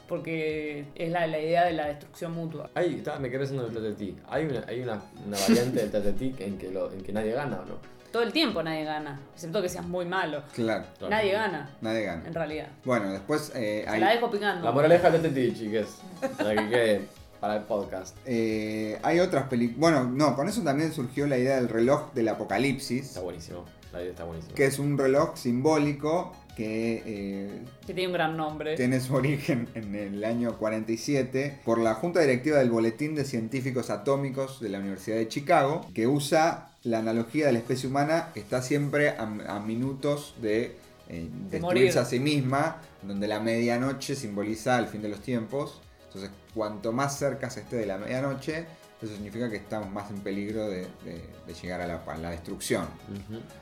porque es la, la idea de la destrucción mutua. Ahí está, me quedé pensando en el TTT. Hay una, hay una, una variante del TTT en que, lo, en que nadie gana, ¿o no? Todo el tiempo nadie gana, excepto que seas muy malo. Claro. Claro. Nadie gana, Nadie gana. en realidad. Bueno, después eh, Se hay, la dejo picando. La moraleja del TTT, chiques. Para que quede para el podcast. eh, hay otras películas. Bueno, no, con eso también surgió la idea del reloj del apocalipsis, Está buenísimo. La idea está buenísima. que es un reloj simbólico que eh, Que tiene un gran nombre. tiene su origen en el año 47 por la Junta Directiva del Boletín de Científicos Atómicos de la Universidad de Chicago, que usa la analogía de la especie humana que está siempre a, a minutos de eh, De destruirse morir. a sí misma, donde la medianoche simboliza el fin de los tiempos. Entonces, cuanto más cerca se esté de la medianoche, eso significa que estamos más en peligro de, de- de llegar a la, a la destrucción.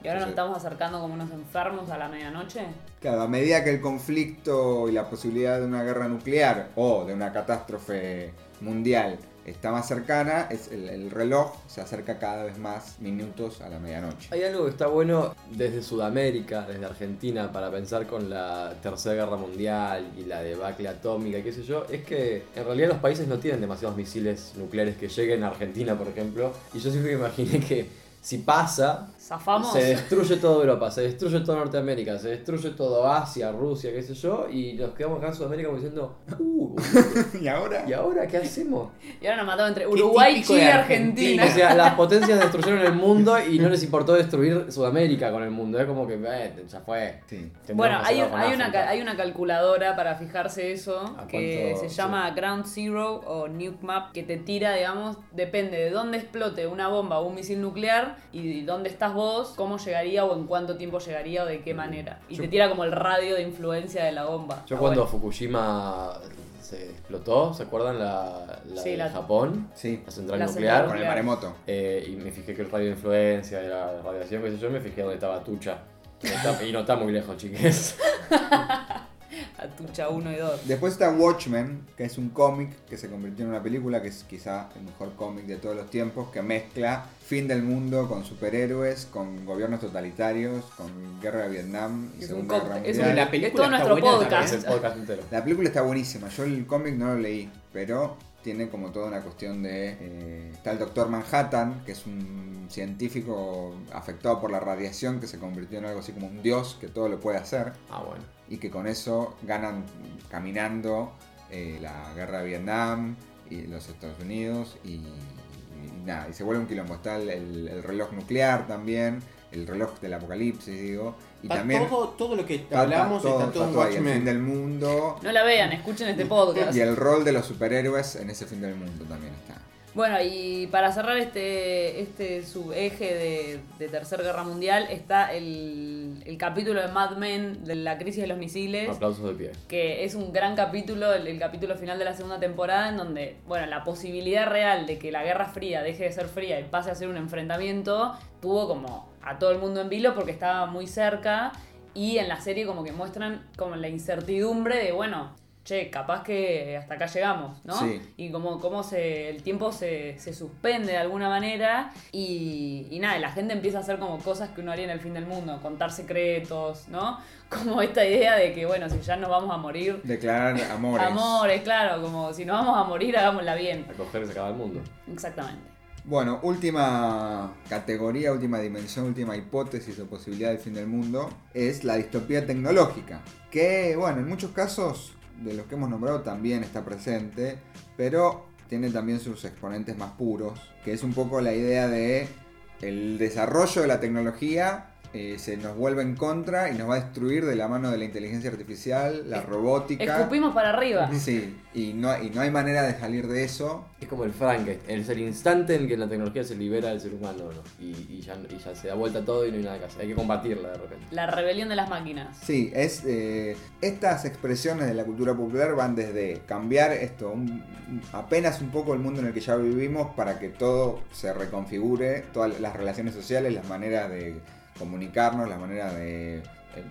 Y ahora nos estamos acercando como unos enfermos a la medianoche. Claro, a medida que el conflicto y la posibilidad de una guerra nuclear o de una catástrofe mundial está más cercana, es el, el reloj se acerca cada vez más minutos a la medianoche. Hay algo que está bueno desde Sudamérica, desde Argentina, para pensar con la Tercera Guerra Mundial y la debacle atómica y qué sé yo, es que en realidad los países no tienen demasiados misiles nucleares que lleguen a Argentina, por ejemplo. Y yo siempre imaginé que si pasa, Zafamos. se destruye toda Europa, se destruye toda Norteamérica, se destruye todo Asia, Rusia, qué sé yo, y nos quedamos acá en Sudamérica como diciendo, uh, ¿Y ahora? ¿y ahora qué hacemos? Y ahora nos matamos entre Uruguay, Chile y Argentina. Argentina. O sea, las potencias destruyeron el mundo y no les importó destruir Sudamérica con el mundo. Es como que, eh, ya fue. Sí. Bueno, hay, una, hay una calculadora para fijarse eso ¿A que cuánto? se llama Ground Zero o Nuke Map que te tira, digamos, depende de dónde explote una bomba o un misil nuclear y dónde estás vos, cómo llegaría o en cuánto tiempo llegaría o de qué manera. Y Yo- te tira como el radio de influencia de la bomba. Yo Está cuando bueno. Fukushima se explotó, ¿se acuerdan la, la Sí, de la- Japón? Sí, La central La nuclear. con el maremoto. Eh, y me fijé que el radio de influencia, de la radiación, qué sé yo, me fijé dónde estaba Tucha. Y no está, y no está muy lejos, chiques. A Tucha 1 y 2. Después está Watchmen, que es un cómic que se convirtió en una película, que es quizá el mejor cómic de todos los tiempos, que mezcla fin del mundo con superhéroes, con gobiernos totalitarios, con guerra de Vietnam y Es un Segunda Guerra cóctel, es Mundial. La película es todo está nuestro buena podcast. Es el podcast entero. La película está buenísima, yo el cómic no lo leí, pero tiene como toda una cuestión de... eh, está el Doctor Manhattan, que es un científico afectado por la radiación que se convirtió en algo así como un dios que todo lo puede hacer Ah, bueno. y que con eso ganan caminando eh, la guerra de Vietnam y los Estados Unidos y, y nada, y se vuelve un quilombo. Está el, el- el reloj nuclear también, el reloj del apocalipsis, digo, y Está también todo, todo lo que está- hablamos todo, está todo en todo ahí, el fin del mundo No la vean, escuchen este podcast. y el rol de los superhéroes en ese fin del mundo también está. Bueno, y para cerrar este, este subeje de, de Tercera Guerra Mundial está el, el capítulo de Mad Men de la crisis de los misiles, Aplausos de pie. que es un gran capítulo, el, el capítulo final de la segunda temporada, en donde, bueno, la posibilidad real de que la Guerra Fría deje de ser fría y pase a ser un enfrentamiento, tuvo como a todo el mundo en vilo porque estaba muy cerca y en la serie como que muestran como la incertidumbre de, bueno, che, capaz que hasta acá llegamos, ¿no? Sí. Y como, como se, el tiempo se, se suspende de alguna manera y, y nada, la gente empieza a hacer como cosas que uno haría en el fin del mundo, contar secretos, ¿no? Como esta idea de que, bueno, si ya nos vamos a morir, Declarar amores. amores, claro, como si nos vamos a morir, hagámosla bien. A coger y se acaba el mundo. Exactamente. Bueno, última categoría, última dimensión, última hipótesis o posibilidad del fin del mundo es la distopía tecnológica. Que, bueno, en muchos casos de los que hemos nombrado también está presente, pero tiene también sus exponentes más puros, que es un poco la idea de el desarrollo de la tecnología eh, se nos vuelve en contra y nos va a destruir de la mano de la inteligencia artificial, la Es- robótica. Escupimos para arriba. Sí, y no, y no hay manera de salir de eso. Es como el Frankenstein, es el instante en que la tecnología se libera del ser humano ¿no? y, y ya, y ya se da vuelta todo y no hay nada que hacer. Hay que combatirla de repente. La rebelión de las máquinas. Sí, es eh, estas expresiones de la cultura popular van desde cambiar esto, un- apenas un poco el mundo en el que ya vivimos para que todo se reconfigure, todas las relaciones sociales, las maneras de comunicarnos, las maneras de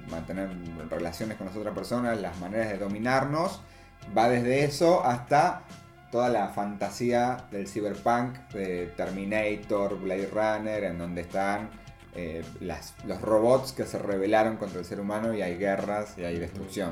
mantener relaciones con las otras personas, las maneras de dominarnos, va desde eso hasta toda la fantasía del cyberpunk, de Terminator, Blade Runner, en donde están eh, las- los robots que se rebelaron contra el ser humano y hay guerras y hay destrucción.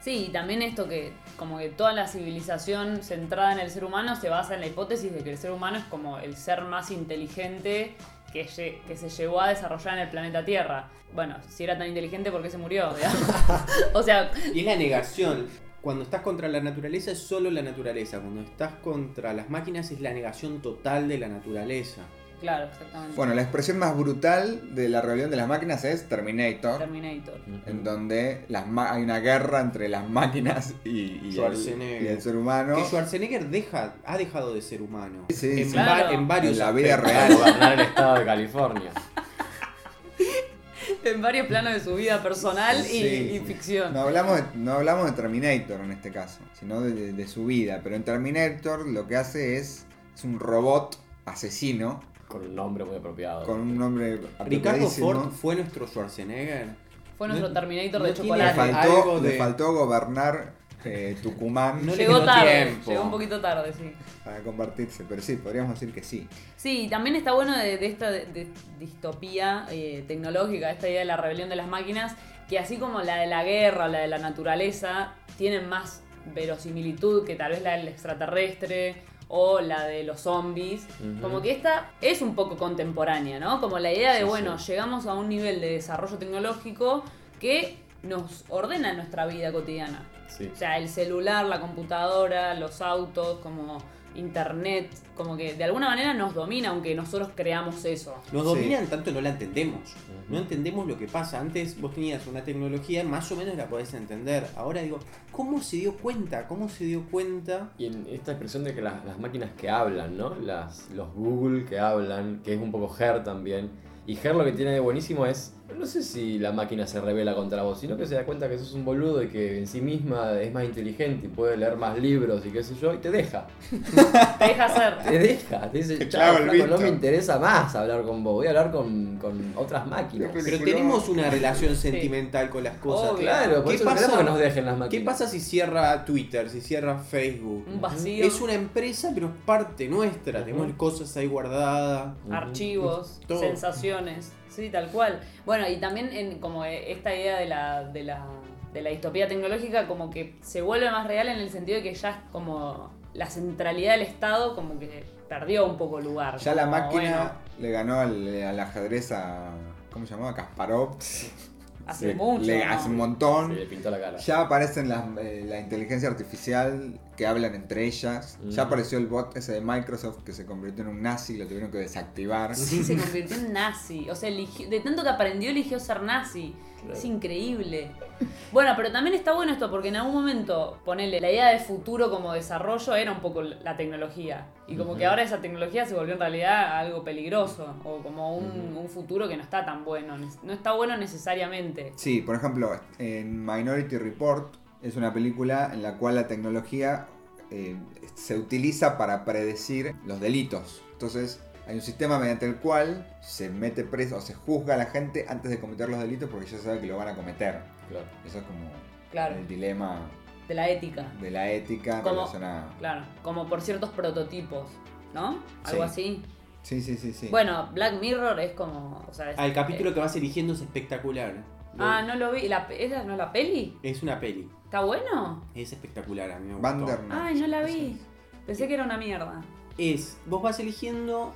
Sí, y también esto que como que toda la civilización centrada en el ser humano se basa en la hipótesis de que el ser humano es como el ser más inteligente que, que se llegó a desarrollar en el planeta Tierra. Bueno, si era tan inteligente, ¿por qué se murió? o sea, Y es la negación. Cuando estás contra la naturaleza es solo la naturaleza. Cuando estás contra las máquinas es la negación total de la naturaleza. Claro, exactamente. Bueno, la expresión más brutal de la rebelión de las máquinas es Terminator, Terminator. en donde las ma- hay una guerra entre las máquinas y, y el, Schwarzenegger. y el ser humano. Que Schwarzenegger deja, ha dejado de ser humano. Sí, en, sí. va- Claro. en varios En la vida real. gobernar el estado de California. En varios planos de su vida personal y, ficción. No hablamos, de, no hablamos de Terminator en este caso, sino de, de- de su vida. Pero en Terminator lo que hace es es un robot asesino Con un nombre muy apropiado. con un nombre Ricardo. Ford fue nuestro Schwarzenegger. Fue nuestro No- Terminator no de tiene Le chocolate. algo faltó, de- le faltó gobernar eh, Tucumán No le Llegó tarde, tiempo. llegó un poquito tarde, sí. para convertirse, pero sí, podríamos decir que sí. Sí, también está bueno de, de esta de- de distopía eh, tecnológica, esta idea de la rebelión de las máquinas, que así como la de la guerra o la de la naturaleza, tienen más verosimilitud que tal vez la del extraterrestre o la de los zombies. Como que esta es un poco contemporánea, ¿no? Como la idea de, Sí, bueno, sí. llegamos a un nivel de desarrollo tecnológico que nos ordena nuestra vida cotidiana. Sí. O sea, el celular, la computadora, los autos, como internet, como que de alguna manera nos domina, aunque nosotros creamos eso. Nos Sí. dominan tanto no la entendemos. No entendemos lo que pasa. Antes vos tenías una tecnología, más o menos la podés entender. Ahora digo, ¿cómo se dio cuenta? ¿Cómo se dio cuenta? Y en esta expresión de que las, las máquinas que hablan, ¿no? Las, los Google que hablan, que es un poco Her también. Y Her lo que tiene de buenísimo es, no sé si la máquina se revela contra vos, sino que se da cuenta que sos un boludo y que en sí misma es más inteligente y puede leer más libros y qué sé yo, y te deja. Te deja hacer. Te deja, te dice, chao, flaco, no visto". me interesa más hablar con vos, voy a hablar con, con otras máquinas. Pero tenemos una relación sentimental con las cosas. Obvio. Claro, por ¿Qué eso pasa- queremos que nos dejen las máquinas. ¿Qué pasa si cierra Twitter, si cierra Facebook? Un vacío, Es una empresa, pero es parte nuestra. Ujú. Tenemos cosas ahí guardadas. Archivos, sensaciones. Sí, tal cual. Bueno, y también en como esta idea de la, de la de la distopía tecnológica como que se vuelve más real en el sentido de que ya es como la centralidad del Estado como que perdió un poco lugar. Ya la máquina bueno, le ganó al, al ajedrez a. ¿Cómo se llamaba? Kasparov. hace Le- mucho. le- ¿no? hace un Sí, montón. le pintó la cara. Ya aparecen las, eh, la inteligencia artificial que hablan entre ellas. Ya apareció el bot ese de Microsoft que se convirtió en un nazi, lo tuvieron que desactivar. Sí, se convirtió en nazi. O sea, eligió- de tanto que aprendió, eligió ser nazi. Es increíble. Bueno, pero también está bueno esto porque en algún momento, ponele, la idea de futuro como desarrollo era un poco la tecnología. Y como que ahora esa tecnología se volvió en realidad algo peligroso. O como un futuro que no está tan bueno. No está bueno necesariamente. Sí, por ejemplo, en Minority Report es una película en la cual la tecnología eh, se utiliza para predecir los delitos. Entonces, hay un sistema mediante el cual se mete preso o se juzga a la gente antes de cometer los delitos porque ya sabe que lo van a cometer. Claro. Eso es como Claro, el dilema de la ética. de la ética en Como- relación a... Claro, como por ciertos prototipos. ¿No? Algo Sí. así. Sí, sí, sí, sí. Bueno, Black Mirror es como. O sea, es- Ah, el capítulo que vas eligiendo es espectacular. Lo- Ah, no lo vi. ¿La, ¿Esa no es la peli? Es una peli. ¿Está bueno? Es espectacular, a mí me gustó. Ay, no la vi. Pensé que era una mierda. Es, vos vas eligiendo.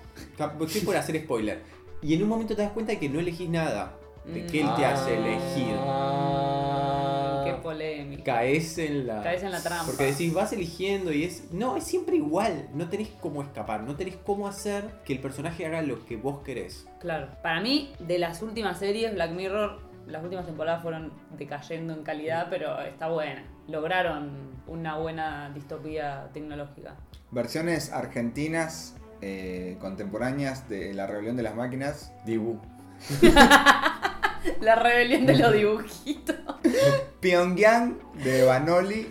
Estoy por hacer spoiler. Y en un momento te das cuenta de que no elegís nada. De Mm. que él te hace elegir. Ah. Qué polémica. Caes en la. Caes en la trampa. Porque decís, vas eligiendo y es. No, es siempre igual. No tenés cómo escapar. No tenés cómo hacer que el personaje haga lo que vos querés. Claro. Para mí, de las últimas series, Black Mirror, las últimas temporadas fueron decayendo en calidad, pero está buena. Lograron una buena distopía tecnológica. Versiones argentinas eh, contemporáneas de La Rebelión de las Máquinas. Dibu. La rebelión de los dibujitos. Pyongyang de Banoli,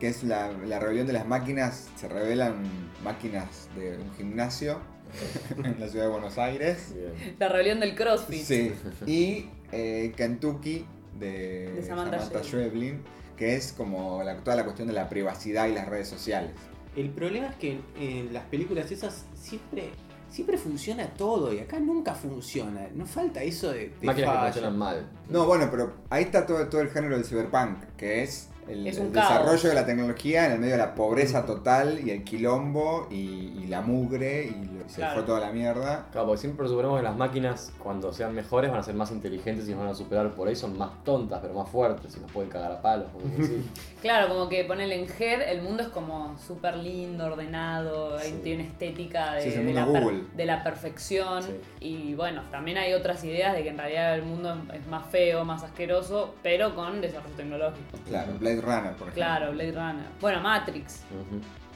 que es la, la rebelión de las máquinas. Se revelan máquinas de un gimnasio en la ciudad de Buenos Aires. Bien. La rebelión del CrossFit. Sí. Y eh, Kentucky de, De Samantha Schweblin, que es como la- toda la cuestión de la privacidad y las redes sociales. El problema es que en las películas esas siempre. Siempre funciona todo y acá nunca funciona. No falta eso de. de Máquinas que funcionan mal. No, bueno, pero ahí está todo, todo el género del cyberpunk, que es el, Es un el caos. desarrollo de la tecnología en el medio de la pobreza total y el quilombo y, y la mugre y lo- se Claro. fue toda la mierda. Claro, porque siempre suponemos que las máquinas, cuando sean mejores, van a ser más inteligentes y nos van a superar. Por ahí son más tontas, pero más fuertes y nos pueden cagar a palos. cosas así. Claro, como que ponele en Her, el mundo es como súper lindo, ordenado, Sí. tiene una estética de, Sí, es el de mundo la per- Google. de la perfección. Sí. Y bueno, también hay otras ideas de que en realidad el mundo es más feo, más asqueroso, pero con desarrollo tecnológico. Claro, Blade Runner, por ejemplo. Claro, Blade Runner. Bueno, Matrix.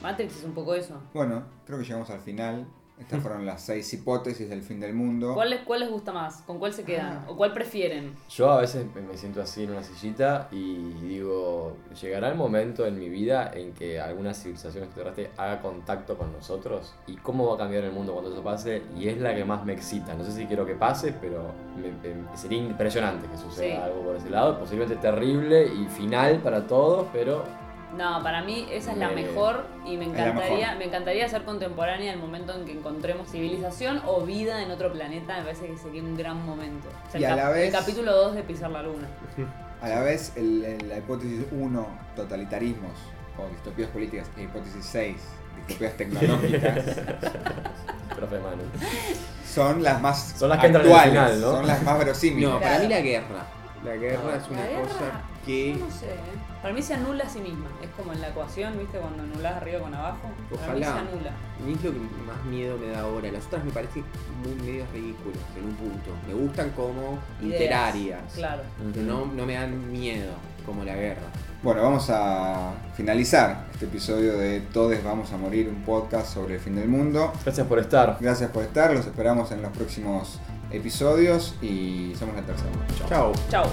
Matrix es un poco eso. Bueno, creo que llegamos al final Estas fueron las seis hipótesis del fin del mundo. ¿Cuál les, cuál les gusta más? ¿Con cuál se quedan? Ah. ¿O cuál prefieren? Yo a veces me siento así en una sillita y digo, llegará el momento en mi vida en que alguna civilización extraterrestre haga contacto con nosotros y cómo va a cambiar el mundo cuando eso pase y es la que más me excita. No sé si quiero que pase, pero me- me- sería impresionante que suceda Sí. algo por ese lado, posiblemente terrible y final para todos, pero No, para mí esa es la Me- mejor y me encantaría, mejor. me encantaría ser contemporánea el momento en que encontremos civilización o vida en otro planeta. Me parece que sería un gran momento. O sea, Y el, a la vez- el capítulo 2 de Pisar la Luna. A la vez, el- el- la hipótesis 1, totalitarismos o distopías políticas, e hipótesis 6, distopías tecnológicas, profe Manu. son las más Son las que entran en el actuales, final, ¿no? son las más verosímiles. No, para mí la guerra. La guerra No. es una cosa que. yo no sé, ¿eh? Para mí se anula a sí misma. Es como en la ecuación, ¿viste? Cuando anulás arriba con abajo. Para mí se Ojalá. anula. A mí es lo que más miedo me da ahora. Las otras me parecen muy medio ridículas en un punto. Me gustan como Ideas. literarias. Claro. No, no me dan miedo como la guerra. Bueno, vamos a finalizar este episodio de Todes vamos a morir, un podcast sobre el fin del mundo. Gracias por estar. Gracias por estar, los esperamos en los próximos episodios y somos la tercera. Chao. Chao. Chao.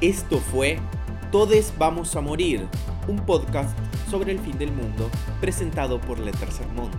Esto fue Todes vamos a morir, un podcast sobre el fin del mundo presentado por Letter Sermont.